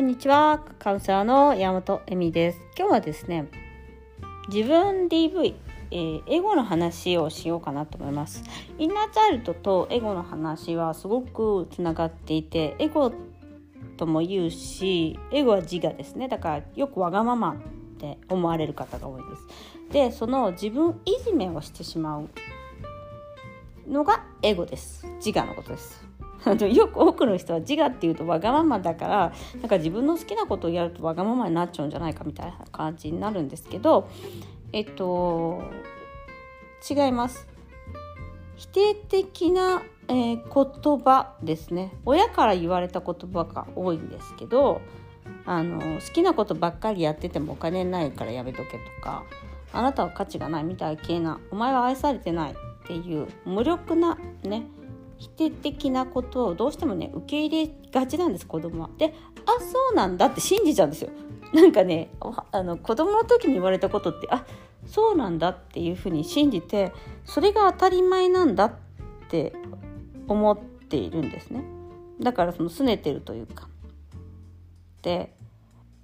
んにちは。カウンセラーの山本恵美です。今日はですね自分 DV、えー、エゴの話をしようかなと思います。インナーチャイルドとエゴの話はすごくつながっていてエゴとも言うしエゴは自我ですね。だからよくわがままって思われる方が多いです。でその自分いじめをしてしまうのがエゴです。自我のことです。よく多くの人は自我っていうとわがままだからなんか自分の好きなことをやるとわがままになっちゃうんじゃないかみたいな感じになるんですけどえっと違います。否定的な、えー、言葉ですね。親から言われた言葉が多いんですけどあの好きなことばっかりやっててもお金ないからやめとけとかあなたは価値がないみたい系なお前は愛されてないっていう無力なね否定的なことをどうしてもね受け入れがちなんです子供は。であそうなんだって信じちゃうんですよ。なんかねあの子供の時に言われたことってあそうなんだっていうふうに信じてそれが当たり前なんだって思っているんですね。だからその拗ねてるというか。で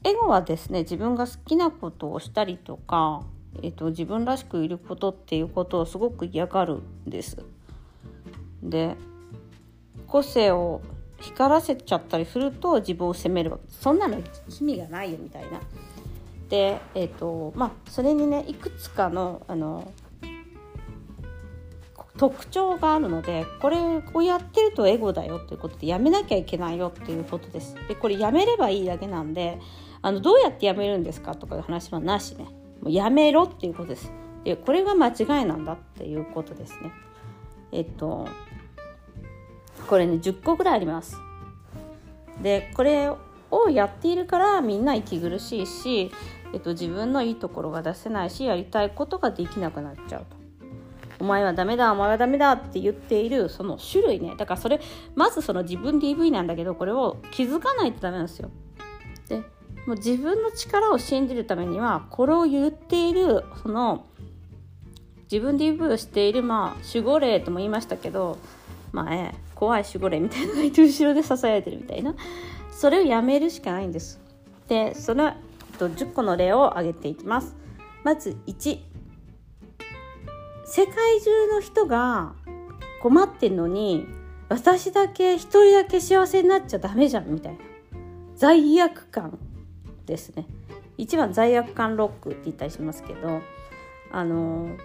エゴはですね自分が好きなことをしたりとか、えーと、と自分らしくいることっていうことをすごく嫌がるんです。で個性を光らせちゃったりすると自分を責めるわけそんなの意味がないよみたいな。でえ、ー、とまあそれにねいくつかのあの特徴があるのでこれをやってるとエゴだよということでやめなきゃいけないよっていうことです。でこれやめればいいだけなんであのどうやってやめるんですかとかいう話はなしねもうやめろっていうことです。でこれが間違いなんだっていうことですね。えっとこれね10個ぐらいあります。でこれをやっているからみんな息苦しいし、えっと、自分のいいところが出せないしやりたいことができなくなっちゃうと。お前はダメだお前はダメだって言っているその種類ねだからそれまずその自分 DV なんだけどこれを気づかないとダメなんですよ。でもう自分の力を信じるためにはこれを言っているその自分で DV をしているまあ守護霊とも言いましたけどまあね怖い守護霊みたいなのがいて後ろで支えてるみたいな。それをやめるしかないんです。でその10個の例を挙げていきます。まず1世界中の人が困ってんのに私だけ一人だけ幸せになっちゃダメじゃんみたいな。罪悪感ですね。1番罪悪感ロックって言ったりしますけどあの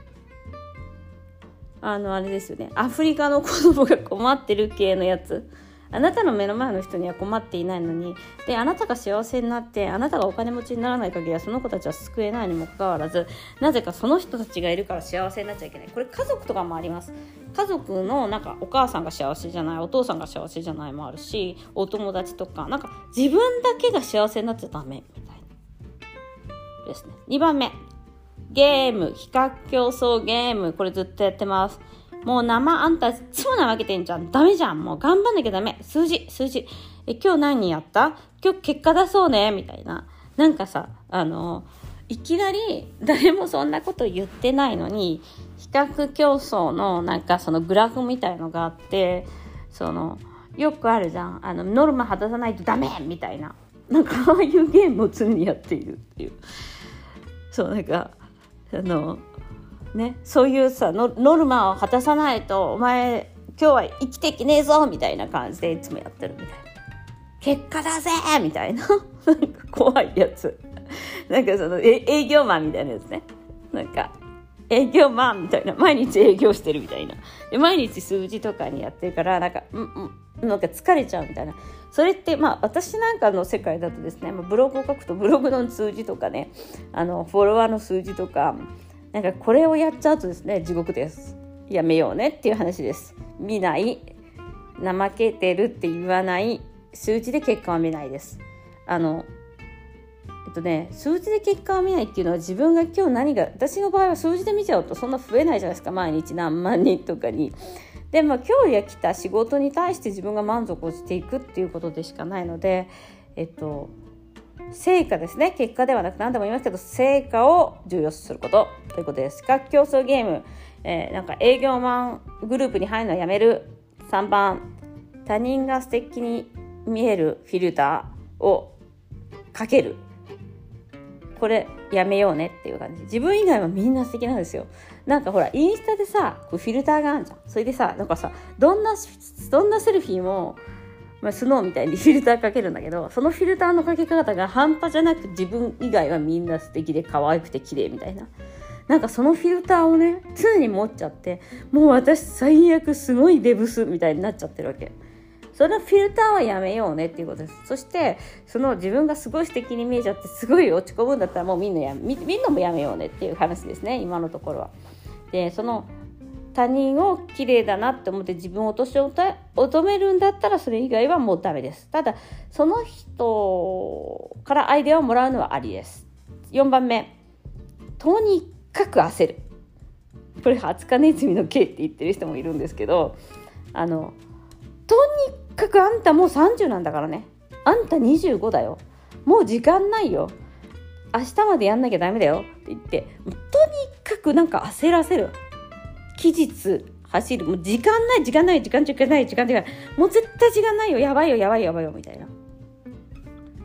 あのあれですよね。アフリカの子供が困ってる系のやつ。あなたの目の前の人には困っていないのに。であなたが幸せになってあなたがお金持ちにならない限りはその子たちは救えないにもかかわらずなぜかその人たちがいるから幸せになっちゃいけない。これ家族とかもあります。家族のなんかお母さんが幸せじゃないお父さんが幸せじゃないもあるしお友達とかなんか自分だけが幸せになっちゃダメみたいな。ですね。2番目。ゲーム、比較競争ゲーム、これずっとやってます。もう生あんたいつも怠けてんじゃん。ダメじゃん。もう頑張んなきゃダメ。数字、数字。え、今日何やった？今日結果出そうね。みたいな。なんかさ、あの、いきなり誰もそんなこと言ってないのに、比較競争のなんかそのグラフみたいのがあって、その、よくあるじゃん。あの、ノルマ果たさないとダメみたいな。なんかああいうゲームを常にやっているっていう。そう、なんか、あのねそういうさノルマを果たさないとお前今日は生きてきねえぞみたいな感じでいつもやってるみたいな。結果だぜみたいな。なんか怖いやつ。なんかその営業マンみたいなやつね。なんか営業マンみたいな。毎日営業してるみたいな。で毎日数字とかにやってるからなんかうんうんなんか疲れちゃうみたいな。それってまあ私なんかの世界だとですね、まあ、ブログを書くとブログの数字とかねあのフォロワーの数字とかなんかこれをやっちゃうとですね地獄です。やめようねっていう話です。見ない。怠けてるって言わない数字で結果は見ないです。あのえっとね数字で結果を見ないっていうのは自分が今日何が私の場合は数字で見ちゃうとそんな増えないじゃないですか。毎日何万人とかに。でも今日や来た仕事に対して自分が満足をしていくっていうことでしかないのでえっと成果ですね。結果ではなく何でも言いますけど成果を重要視することということです各競争ゲーム、えー、なんか営業マングループに入るのはやめる。3番他人が素敵に見えるフィルターをかける。これやめようねっていう感じ。自分以外はみんな素敵なんですよ。なんかほらインスタでさこうフィルターがあるじゃん。それでさなんかさどんなどんなセルフィーも、まあ、スノーみたいに フィルターかけるんだけどそのフィルターのかけ方が半端じゃなく自分以外はみんな素敵で可愛くて綺麗みたいな。なんかそのフィルターをね常に持っちゃってもう私最悪すごいデブスみたいになっちゃってるわけ。そのフィルターはやめようねっていうことです。そしてその自分がすごい素敵に見えちゃってすごい落ち込むんだったらもうみんなやみみんなもやめようねっていう話ですね今のところは。でその他人を綺麗だなって思って自分を落とし求めるんだったらそれ以外はもうダメです。ただその人からアイデアをもらうのはありです。4番目。とにかく焦る。これ20日ネズミの刑って言ってる人もいるんですけどあのとにかくあんたもう30なんだからね。あんた25だよ。もう時間ないよ。明日までやんなきゃダメだよ。って言ってとにかくなんか焦らせる。期日走る。もう時間ない時間ない時間時間ない時間時間もう絶対時間ないよ。やばいよやばいよやばいよみたいな。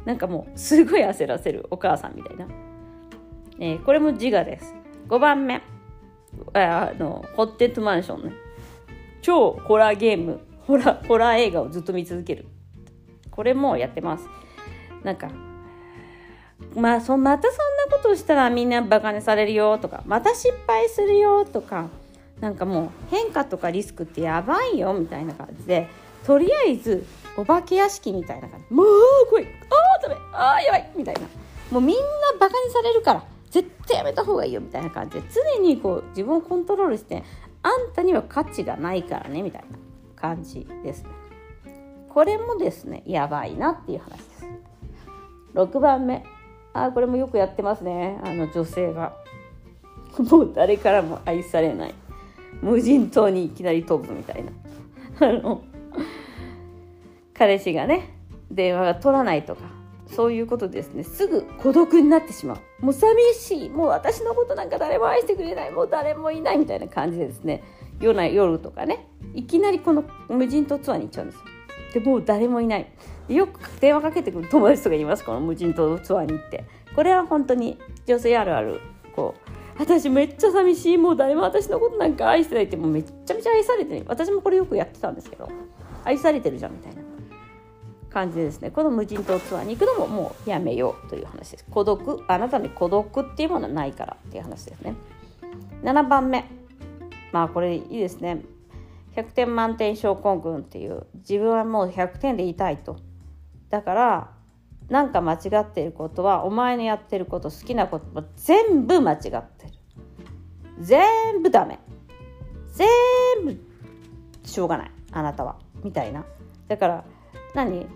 なんかもうすごい焦らせる。お母さんみたいな、えー、これも自我です。5番目。あのホッテッドマンションね。超ホラーゲーム。ホラホラー映画をずっと見続ける。これもやってます。なんかまあそまたそんなことしたらみんなバカにされるよとかまた失敗するよとかなんかもう変化とかリスクってやばいよみたいな感じでとりあえずお化け屋敷みたいな感じ。もう来い。ああダメ。ああやばい。みたいな。もうみんなバカにされるから絶対やめた方がいいよみたいな感じで常にこう自分をコントロールしてあんたには価値がないからねみたいな。感じですね。これもですねやばいなっていう話です。6番目。あこれもよくやってますね。あの女性が。もう誰からも愛されない。無人島にいきなり飛ぶみたいな。あの彼氏がね電話が取らないとか。そういうことですね。すぐ孤独になってしまう。もう寂しい。もう私のことなんか誰も愛してくれない。もう誰もいないみたいな感じでですね。夜な夜とかね。いきなりこの無人島ツアーに行っちゃうんですよ。でもう誰もいない。よく電話かけてくる友達とかいますこの無人島ツアーに行って。これは本当に女性あるあるこう私めっちゃ寂しいもう誰も私のことなんか愛してないってもうめちゃめちゃ愛されてる。私もこれよくやってたんですけど愛されてるじゃんみたいな感じでですね。この無人島ツアーに行くのももうやめようという話です。孤独あなたに孤独っていうものはないからっていう話ですね。7番目。まあこれいいですね。100点満点症候群っていう自分はもう100点でいたいと。だからなんか間違っていることはお前のやってること好きなことも全部間違ってる。全部ダメ。全部しょうがない。あなたは。みたいな。だから何？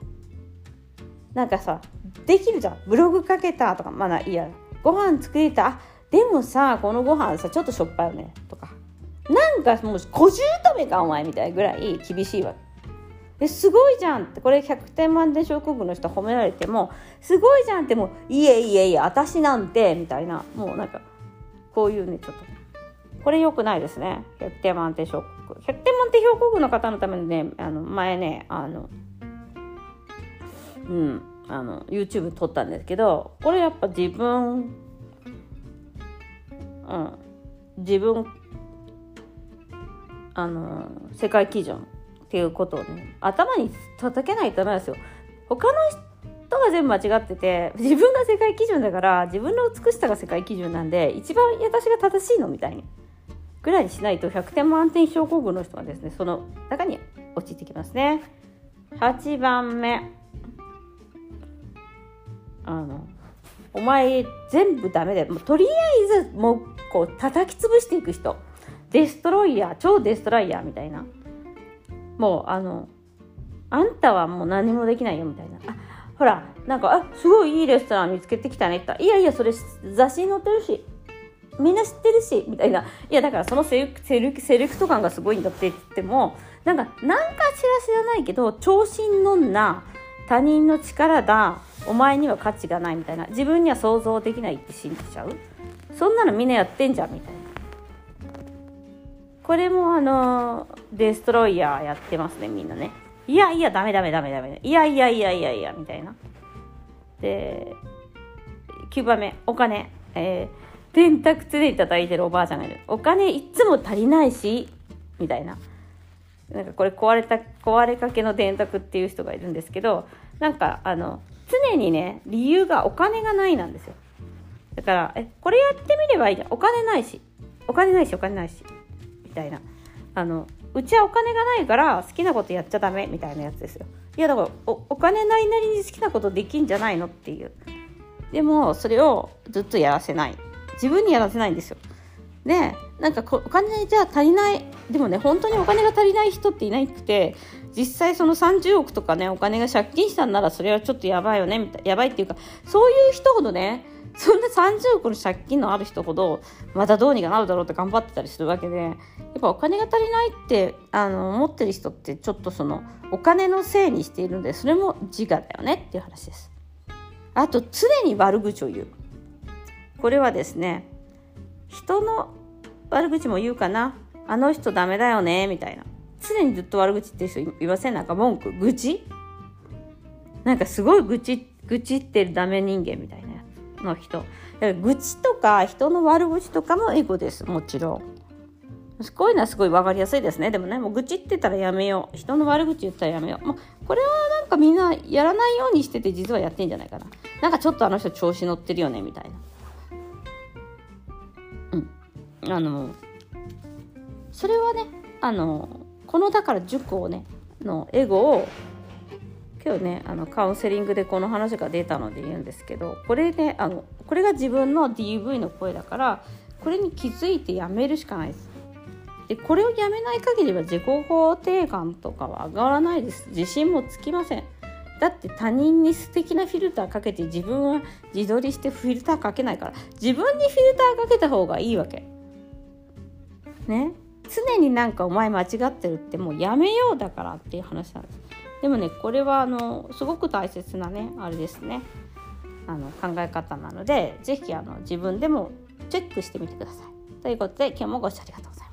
なんかさできるじゃん。ブログかけたとかまだいいやご飯作りた。あでもさこのご飯さちょっとしょっぱいよね。とか。なんかもう小姑かお前みたいぐらい厳しいわ。けすごいじゃんって。これ100点満点症候群の人褒められてもすごいじゃんってもういえいえいえ私なんてみたいなもうなんかこういうねちょっと。これ良くないですね。100点満点症候群。100点満点症候群の方のためにねあの前ねあのうんあの YouTube 撮ったんですけどこれやっぱ自分うん自分あの世界基準っていうことをね頭に叩けないとダメですよ。他の人が全部間違ってて自分が世界基準だから自分の美しさが世界基準なんで一番私が正しいのみたいにぐらいにしないと100点満点症候群の人はですねその中に陥ってきますね。8番目。あのお前全部ダメだよ。もうとりあえずもうこう叩き潰していく人。デストロイヤー超デストロイヤーみたいな。もうあのあんたはもう何もできないよみたいな。あほらなんかあすごいいいレストラン見つけてきたねって。言ったいやいやそれ雑誌に載ってるし。みんな知ってるし。みたいな。いやだからそのセルセルセレクト感がすごいんだって言ってもなんか何かしら知らないけど調子に乗んな他人の力だお前には価値がないみたいな。自分には想像できないって信じちゃう。そんなのみんなやってんじゃんみたいな。これもあのデストロイヤーやってますねみんなね。いやいやダメダメダメダメ。いやいやいやいやいやみたいな。で9番目お金、えー、電卓常に叩いてるおばあちゃんがいる。お金いつも足りないしみたいな。なんかこれ壊れた壊れかけの電卓っていう人がいるんですけどなんかあの常にね理由がお金がないなんですよ。だからえこれやってみればいいじゃん。お金ないし。お金ないしお金ないし。みたいな。あのうちはお金がないから好きなことやっちゃダメみたいなやつですよ。いやだからおお金ないなりに好きなことできんじゃないのっていう。でもそれをずっとやらせない。自分にやらせないんですよ。でなんかお金じゃ足りない。でもね本当にお金が足りない人っていなくて実際その30億とかねお金が借金したんならそれはちょっとやばいよねみたいやばいっていうかそういう人ほどねそんな30億の借金のある人ほどまたどうにかなるだろうって頑張ってたりするわけでやっぱお金が足りないってあの思ってる人ってちょっとそのお金のせいにしているんでそれも自我だよねっていう話です。あと常に悪口を言う。これはですね人の悪口も言うかな。あの人ダメだよねみたいな。常にずっと悪口って人いません？なんか文句愚痴？なんかすごい愚痴愚痴ってるダメ人間みたいな。の人。愚痴とか人の悪口とかもエゴです。もちろん。こういうのはすごい分かりやすいですね。でもねもう愚痴って言ったらやめよう。人の悪口言ったらやめよう。もうこれはなんかみんなやらないようにしてて実はやってんじゃないかな。なんかちょっとあの人調子乗ってるよねみたいな。うん。あのそれはねあのこのだから塾をねのエゴを今日ねあのカウンセリングでこの話が出たので言うんですけどこれねあのこれが自分の DV の声だからこれに気づいてやめるしかないです。でこれをやめない限りは自己肯定感とかは上がらないです。自信もつきません。だって他人に素敵なフィルターかけて自分は自撮りしてフィルターかけないから自分にフィルターかけた方がいいわけ。ね。常になんかお前間違ってるってもうやめようだからっていう話なんです。でもねこれはあのすごく大切なねあれですね。あの考え方なので是非自分でもチェックしてみてください。ということで今日もご視聴ありがとうございました。